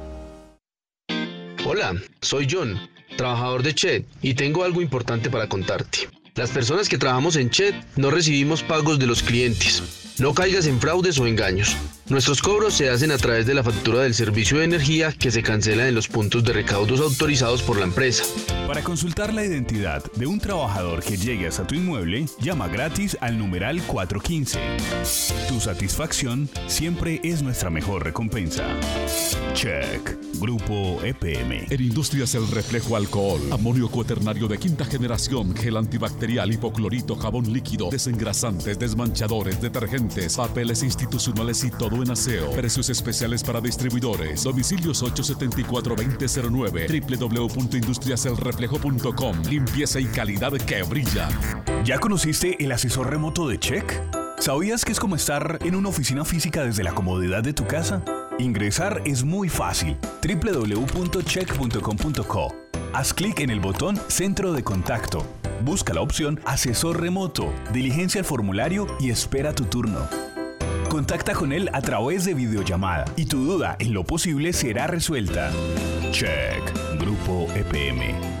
Hola, soy John, trabajador de Chet, y tengo algo importante para contarte. Las personas que trabajamos en Chet no recibimos pagos de los clientes. No caigas en fraudes o engaños. Nuestros cobros se hacen a través de la factura del servicio de energía que se cancela en los puntos de recaudos autorizados por la empresa. Para consultar la identidad de un trabajador que llegue hasta tu inmueble, llama gratis al numeral 415. Tu satisfacción siempre es nuestra mejor recompensa. Check. Grupo EPM. En Industrias El Reflejo Alcohol, amonio cuaternario de quinta generación, gel antibacterial, hipoclorito, jabón líquido, desengrasantes, desmanchadores, detergentes, papeles institucionales y todo Precios especiales para distribuidores. Domicilios 874-2009, www.industriaselreflejo.com. Limpieza y calidad que brilla. ¿Ya conociste el asesor remoto de Check? ¿Sabías que es como estar en una oficina física desde la comodidad de tu casa? Ingresar es muy fácil. www.check.com.co. Haz clic en el botón Centro de Contacto. Busca la opción Asesor Remoto, diligencia el formulario y espera tu turno. Contacta con él a través de videollamada y tu duda en lo posible será resuelta. Check. Grupo EPM.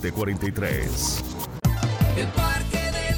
43. El Parque del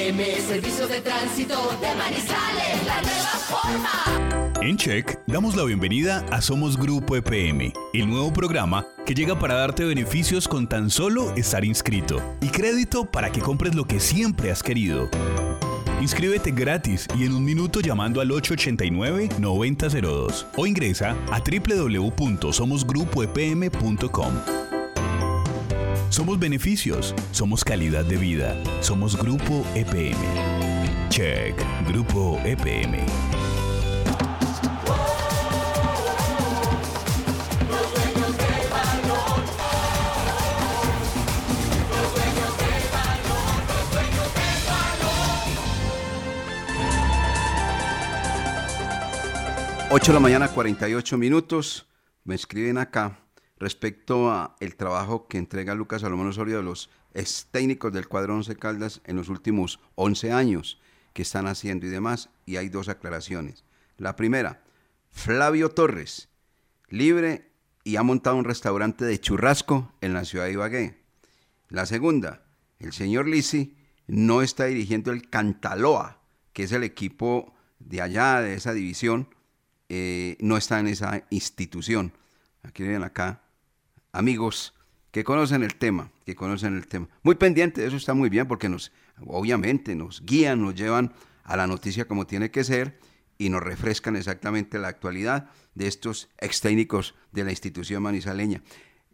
De Tránsito de la nueva forma. En Check damos la bienvenida a Somos Grupo EPM, el nuevo programa que llega para darte beneficios con tan solo estar inscrito y crédito para que compres lo que siempre has querido. Inscríbete gratis y en un minuto llamando al 889-9002 o ingresa a www.somosgrupoepm.com. Somos beneficios, somos calidad de vida, somos Grupo EPM. Check, Grupo EPM. Ocho de la mañana, 48 minutos. Me escriben acá respecto a el trabajo que entrega Lucas Salomón Osorio de los ex técnicos del cuadro 11 Caldas en los últimos 11 años que están haciendo y demás. Y hay dos aclaraciones. La primera, Flavio Torres, libre y ha montado un restaurante de churrasco en la ciudad de Ibagué. La segunda, el señor Lisi no está dirigiendo el Cantaloa, que es el equipo de allá, de esa división, eh, no está en esa institución. Aquí ven acá, amigos que conocen el tema, que conocen el tema. Muy pendiente, eso está muy bien porque nos, obviamente, nos guían, nos llevan a la noticia como tiene que ser y nos refrescan exactamente la actualidad de estos ex técnicos de la institución manizaleña.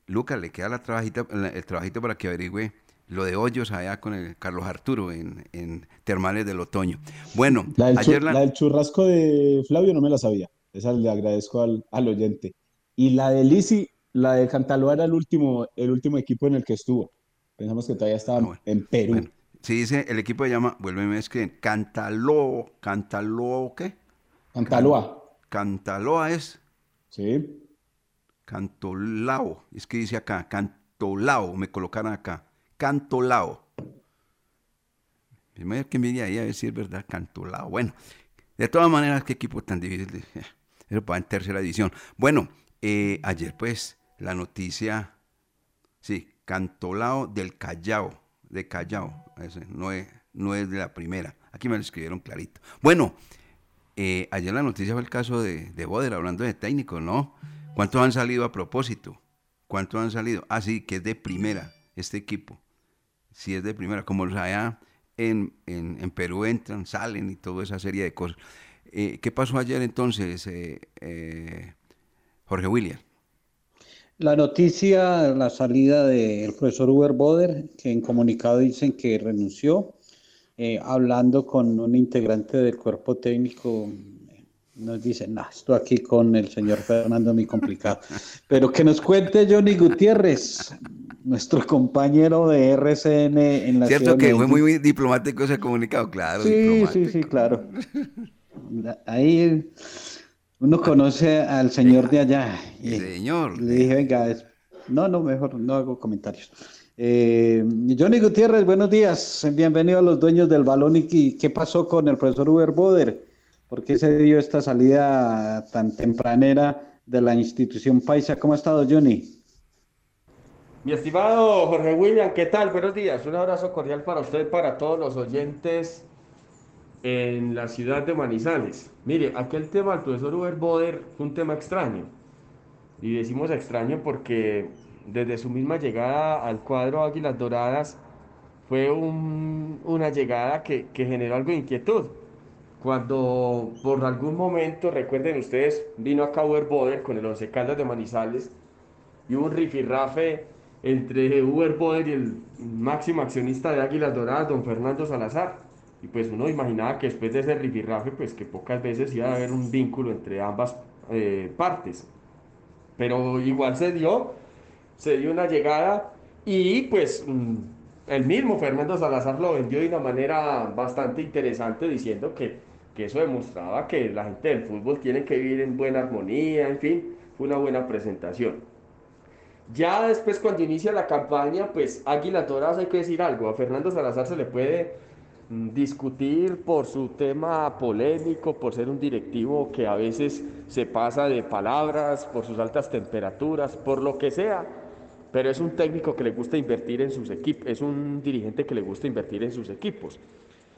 Lucas, le queda la trabajita, la- el trabajito para que averigüe lo de hoyos allá con el Carlos Arturo en, en Termales del Otoño. Bueno, La del, chu- ayer la- la del churrasco de Flavio no me la sabía. Esa le agradezco al, al oyente. Y la de Lisi, la de Cantaloa era el último, el último equipo en el que estuvo. Pensamos que todavía estaba en Perú. Sí, dice, el equipo se llama, vuelve a escribir, Cantalo, Cantalo, ¿qué? Cantaloa. Cantaloa es. Sí. Cantolao, es que dice acá, Cantolao, me colocaron acá, Cantolao. Primero que mire ahí a ver si es verdad, Cantolao. Bueno, de todas maneras, qué equipo tan difícil. de- [LAUGHS] Eso para en tercera edición. Bueno, eh, ayer pues la noticia, sí, Cantolao del Callao, de Callao, no, es, no es de la primera. Aquí me lo escribieron clarito. Bueno, eh, ayer la noticia fue el caso de, de Boder, hablando de técnicos, ¿no? ¿Cuántos han salido a propósito? ¿Cuántos han salido? Ah, sí, que es de primera este equipo. Sí, es de primera. Como allá en, en, en Perú entran, salen y toda esa serie de cosas. Eh, ¿Qué pasó ayer entonces, eh, eh, Jorge William? La noticia, la salida del profesor Uber Boder, que en comunicado dicen que renunció, eh, hablando con un integrante del cuerpo técnico, nos dicen, no, esto aquí con el señor Fernando muy complicado. [LAUGHS] Pero que nos cuente Johnny Gutiérrez, nuestro compañero de RCN en la Cierto ciudad que fue muy, muy diplomático ese comunicado, claro. Sí, sí, sí, claro. Ahí uno conoce al señor de allá. Y señor. Le dije, venga, es- No, no, mejor no hago comentarios. Eh, Johnny Gutiérrez, buenos días. Bienvenido a los dueños del balón. ¿Y qué pasó con el profesor Uber Boder? ¿Por qué se dio esta salida tan tempranera de la institución Paisa? ¿Cómo ha estado, Johnny? Mi estimado Jorge William, ¿qué tal? Buenos días. Un abrazo cordial para usted, para todos los oyentes en la ciudad de Manizales. Mire, aquel tema del profesor Uber Boder fue un tema extraño. Y decimos extraño porque desde su misma llegada al cuadro Águilas Doradas fue un- una llegada que, que generó algo de inquietud. Cuando por algún momento, recuerden ustedes, vino acá Uber Boder con el Once Caldas de Manizales y hubo un rifirrafe entre Uber Boder y el máximo accionista de Águilas Doradas, don Fernando Salazar. Y pues uno imaginaba que después de ese rifirrafe, pues que pocas veces iba a haber un vínculo entre ambas eh, partes. Pero igual se dio, se dio una llegada y pues mm, el mismo Fernando Salazar lo vendió de una manera bastante interesante diciendo que, que eso demostraba que la gente del fútbol tiene que vivir en buena armonía, en fin, fue una buena presentación. Ya después cuando inicia la campaña, pues Águilas Doradas hay que decir algo, a Fernando Salazar se le puede discutir por su tema polémico, por ser un directivo que a veces se pasa de palabras, por sus altas temperaturas, por lo que sea, pero es un técnico que le gusta invertir en sus equipos, es un dirigente que le gusta invertir en sus equipos.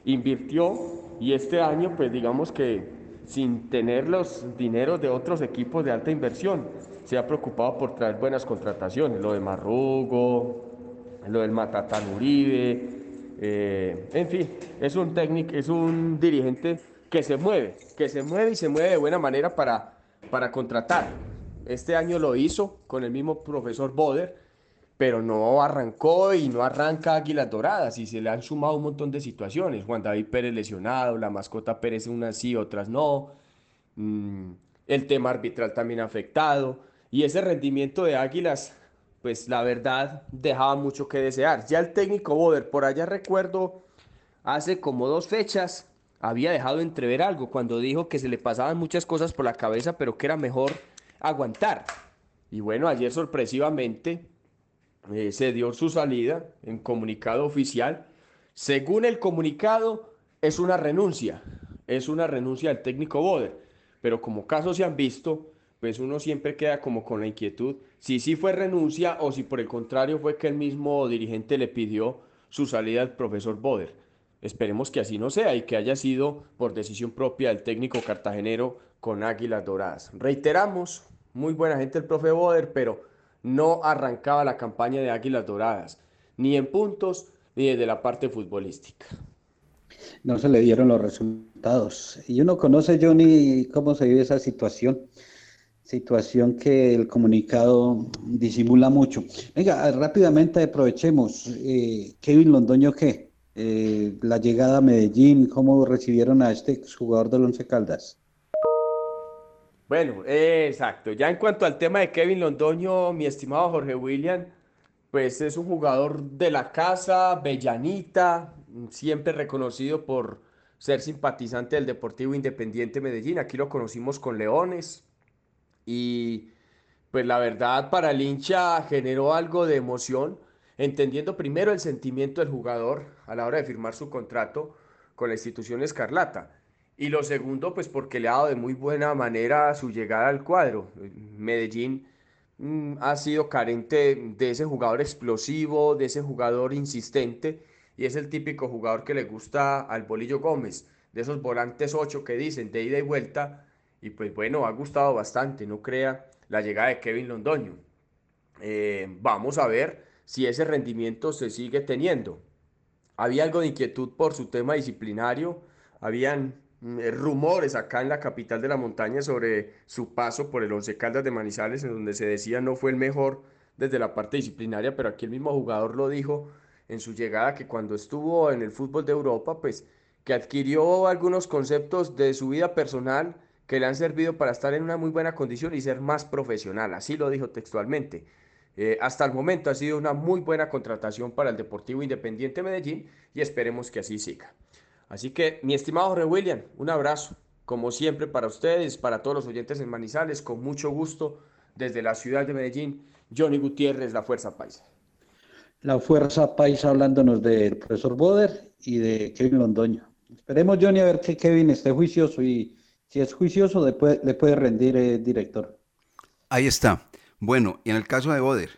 Invirtió y este año, pues digamos que sin tener los dineros de otros equipos de alta inversión, se ha preocupado por traer buenas contrataciones, lo de Marrugo, lo del Matatán Uribe, eh, en fin, es un técnico, es un dirigente que se mueve, que se mueve y se mueve de buena manera para, para contratar. Este año lo hizo con el mismo profesor Boder, pero no arrancó y no arranca Águilas Doradas y se le han sumado un montón de situaciones. Juan David Pérez lesionado, la mascota Pérez unas sí, otras no. Mm, el tema arbitral también afectado. Y ese rendimiento de Águilas, pues la verdad dejaba mucho que desear. Ya el técnico Boder, por allá recuerdo, hace como dos fechas, había dejado entrever algo cuando dijo que se le pasaban muchas cosas por la cabeza, pero que era mejor aguantar. Y bueno, ayer sorpresivamente eh, se dio su salida en comunicado oficial. Según el comunicado, es una renuncia, es una renuncia del técnico Boder, pero como casos se han visto, pues uno siempre queda como con la inquietud si sí fue renuncia o si por el contrario fue que el mismo dirigente le pidió su salida al profesor Boder. Esperemos que así no sea y que haya sido por decisión propia del técnico cartagenero con Águilas Doradas. Reiteramos, muy buena gente el profe Boder, pero no arrancaba la campaña de Águilas Doradas, ni en puntos ni desde la parte futbolística. No se le dieron los resultados. Y uno conoce, Johnny, cómo se vive esa situación. Situación que el comunicado disimula mucho. Venga, rápidamente aprovechemos. Eh, Kevin Londoño, ¿qué? Eh, la llegada a Medellín, ¿cómo recibieron a este jugador del Once Caldas? Bueno, eh, exacto. Ya en cuanto al tema de Kevin Londoño, mi estimado Jorge William, pues es un jugador de la casa, bellanita, siempre reconocido por ser simpatizante del Deportivo Independiente Medellín. Aquí lo conocimos con Leones y pues la verdad para el hincha generó algo de emoción, entendiendo primero el sentimiento del jugador a la hora de firmar su contrato con la institución Escarlata. Y lo segundo, pues porque le ha dado de muy buena manera su llegada al cuadro. Medellín mm, ha sido carente de ese jugador explosivo, de ese jugador insistente, y es el típico jugador que le gusta al Bolillo Gómez, de esos volantes 8 que dicen de ida y vuelta, y pues bueno, ha gustado bastante, no crea la llegada de Kevin Londoño. Eh, vamos a ver si ese rendimiento se sigue teniendo. Había algo de inquietud por su tema disciplinario, habían mm, eh, rumores acá en la capital de la montaña sobre su paso por el Once Caldas de Manizales, en donde se decía no fue el mejor desde la parte disciplinaria, pero aquí el mismo jugador lo dijo en su llegada que cuando estuvo en el fútbol de Europa, pues que adquirió algunos conceptos de su vida personal que le han servido para estar en una muy buena condición y ser más profesional, así lo dijo textualmente. Eh, hasta el momento ha sido una muy buena contratación para el Deportivo Independiente Medellín y esperemos que así siga. Así que, mi estimado Jorge William, un abrazo, como siempre para ustedes, para todos los oyentes en Manizales, con mucho gusto desde la ciudad de Medellín Johnny Gutiérrez, la Fuerza Paisa. La Fuerza Paisa hablándonos del profesor Boder y de Kevin Londoño. Esperemos, Johnny, a ver que Kevin esté juicioso y si es juicioso le puede, rendir eh, director. Ahí está. Bueno, y en el caso de Boder,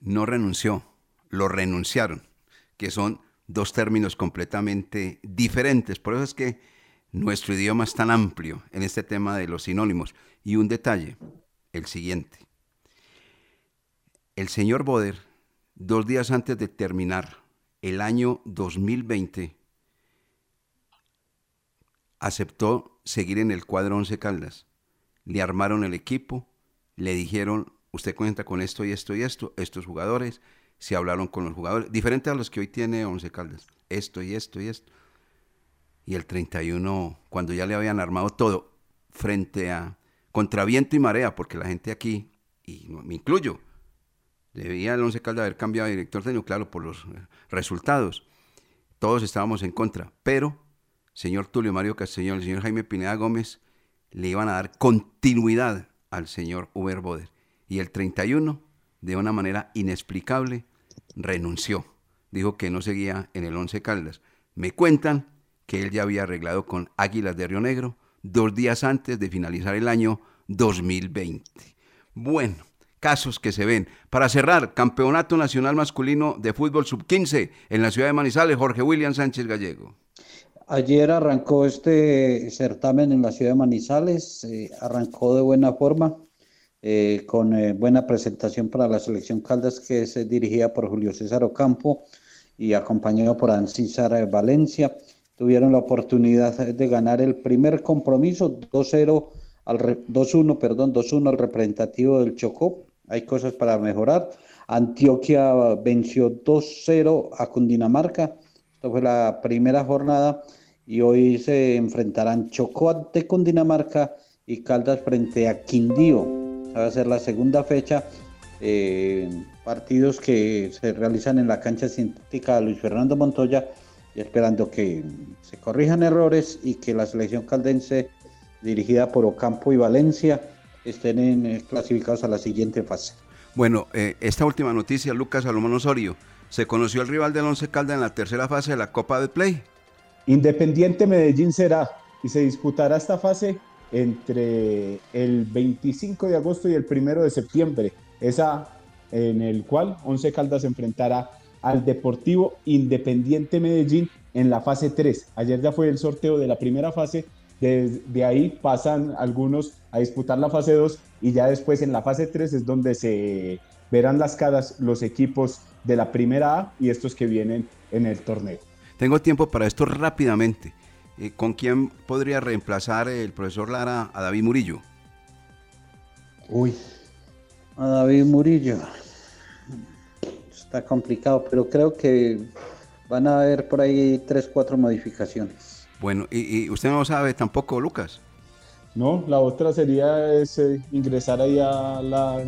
no renunció, lo renunciaron, que son dos términos completamente diferentes. Por eso es que nuestro idioma es tan amplio en este tema de los sinónimos. Y un detalle, el siguiente. El señor Boder, dos días antes de terminar el año 2020, aceptó seguir en el cuadro 11 Caldas. Le armaron el equipo, le dijeron, usted cuenta con esto y esto y esto, estos jugadores, se hablaron con los jugadores, diferente a los que hoy tiene Once Caldas, esto y esto y esto. Y el 31, cuando ya le habían armado todo, frente a contra viento y marea, porque la gente aquí, y me incluyo, debía el Once Caldas haber cambiado de director técnico, claro, por los resultados. Todos estábamos en contra, pero señor Tulio Mario Castellón, el señor Jaime Pineda Gómez, le iban a dar continuidad al señor Uber Boder. Y el 31, de una manera inexplicable, renunció. Dijo que no seguía en el Once Caldas. Me cuentan que él ya había arreglado con Águilas de Río Negro dos días antes de finalizar el año 2020. Bueno, casos que se ven. Para cerrar, Campeonato Nacional Masculino de Fútbol Sub-15 en la ciudad de Manizales, Jorge William Sánchez Gallego. Ayer arrancó este certamen en la ciudad de Manizales, eh, arrancó de buena forma, eh, con eh, buena presentación para la selección Caldas, que es eh, dirigida por Julio César Ocampo y acompañado por Ancísar Valencia. Tuvieron la oportunidad de ganar el primer compromiso 2-0 al re- 2-1, perdón, 2-1 al representativo del Chocó. Hay cosas para mejorar. Antioquia venció 2-0 a Cundinamarca. Esto fue la primera jornada y hoy se enfrentarán Chocó ante Cundinamarca y Caldas frente a Quindío. Va a ser la segunda fecha. eh, partidos que se realizan en la cancha sintética de Luis Fernando Montoya y esperando que se corrijan errores y que la selección caldense dirigida por Ocampo y Valencia estén en, eh, clasificados a la siguiente fase. Bueno, eh, esta última noticia, Lucas Salomón Osorio, se conoció el rival del Once Caldas en la tercera fase de la Copa de Play. Independiente Medellín será y se disputará esta fase entre el 25 de agosto y el 1 de septiembre. Esa en el cual Once Caldas enfrentará al Deportivo Independiente Medellín en la fase 3. Ayer ya fue el sorteo de la primera fase. Desde ahí pasan algunos a disputar la fase 2 y ya después en la fase 3 es donde se verán las caras los equipos de la primera A y estos que vienen en el torneo. Tengo tiempo para esto rápidamente. Eh, ¿Con quién podría reemplazar el profesor Lara a David Murillo? Uy, a David Murillo. Está complicado, pero creo que van a haber por ahí tres, cuatro modificaciones. Bueno, y, y usted no lo sabe tampoco, Lucas. No, la otra sería es, eh, ingresar ahí a la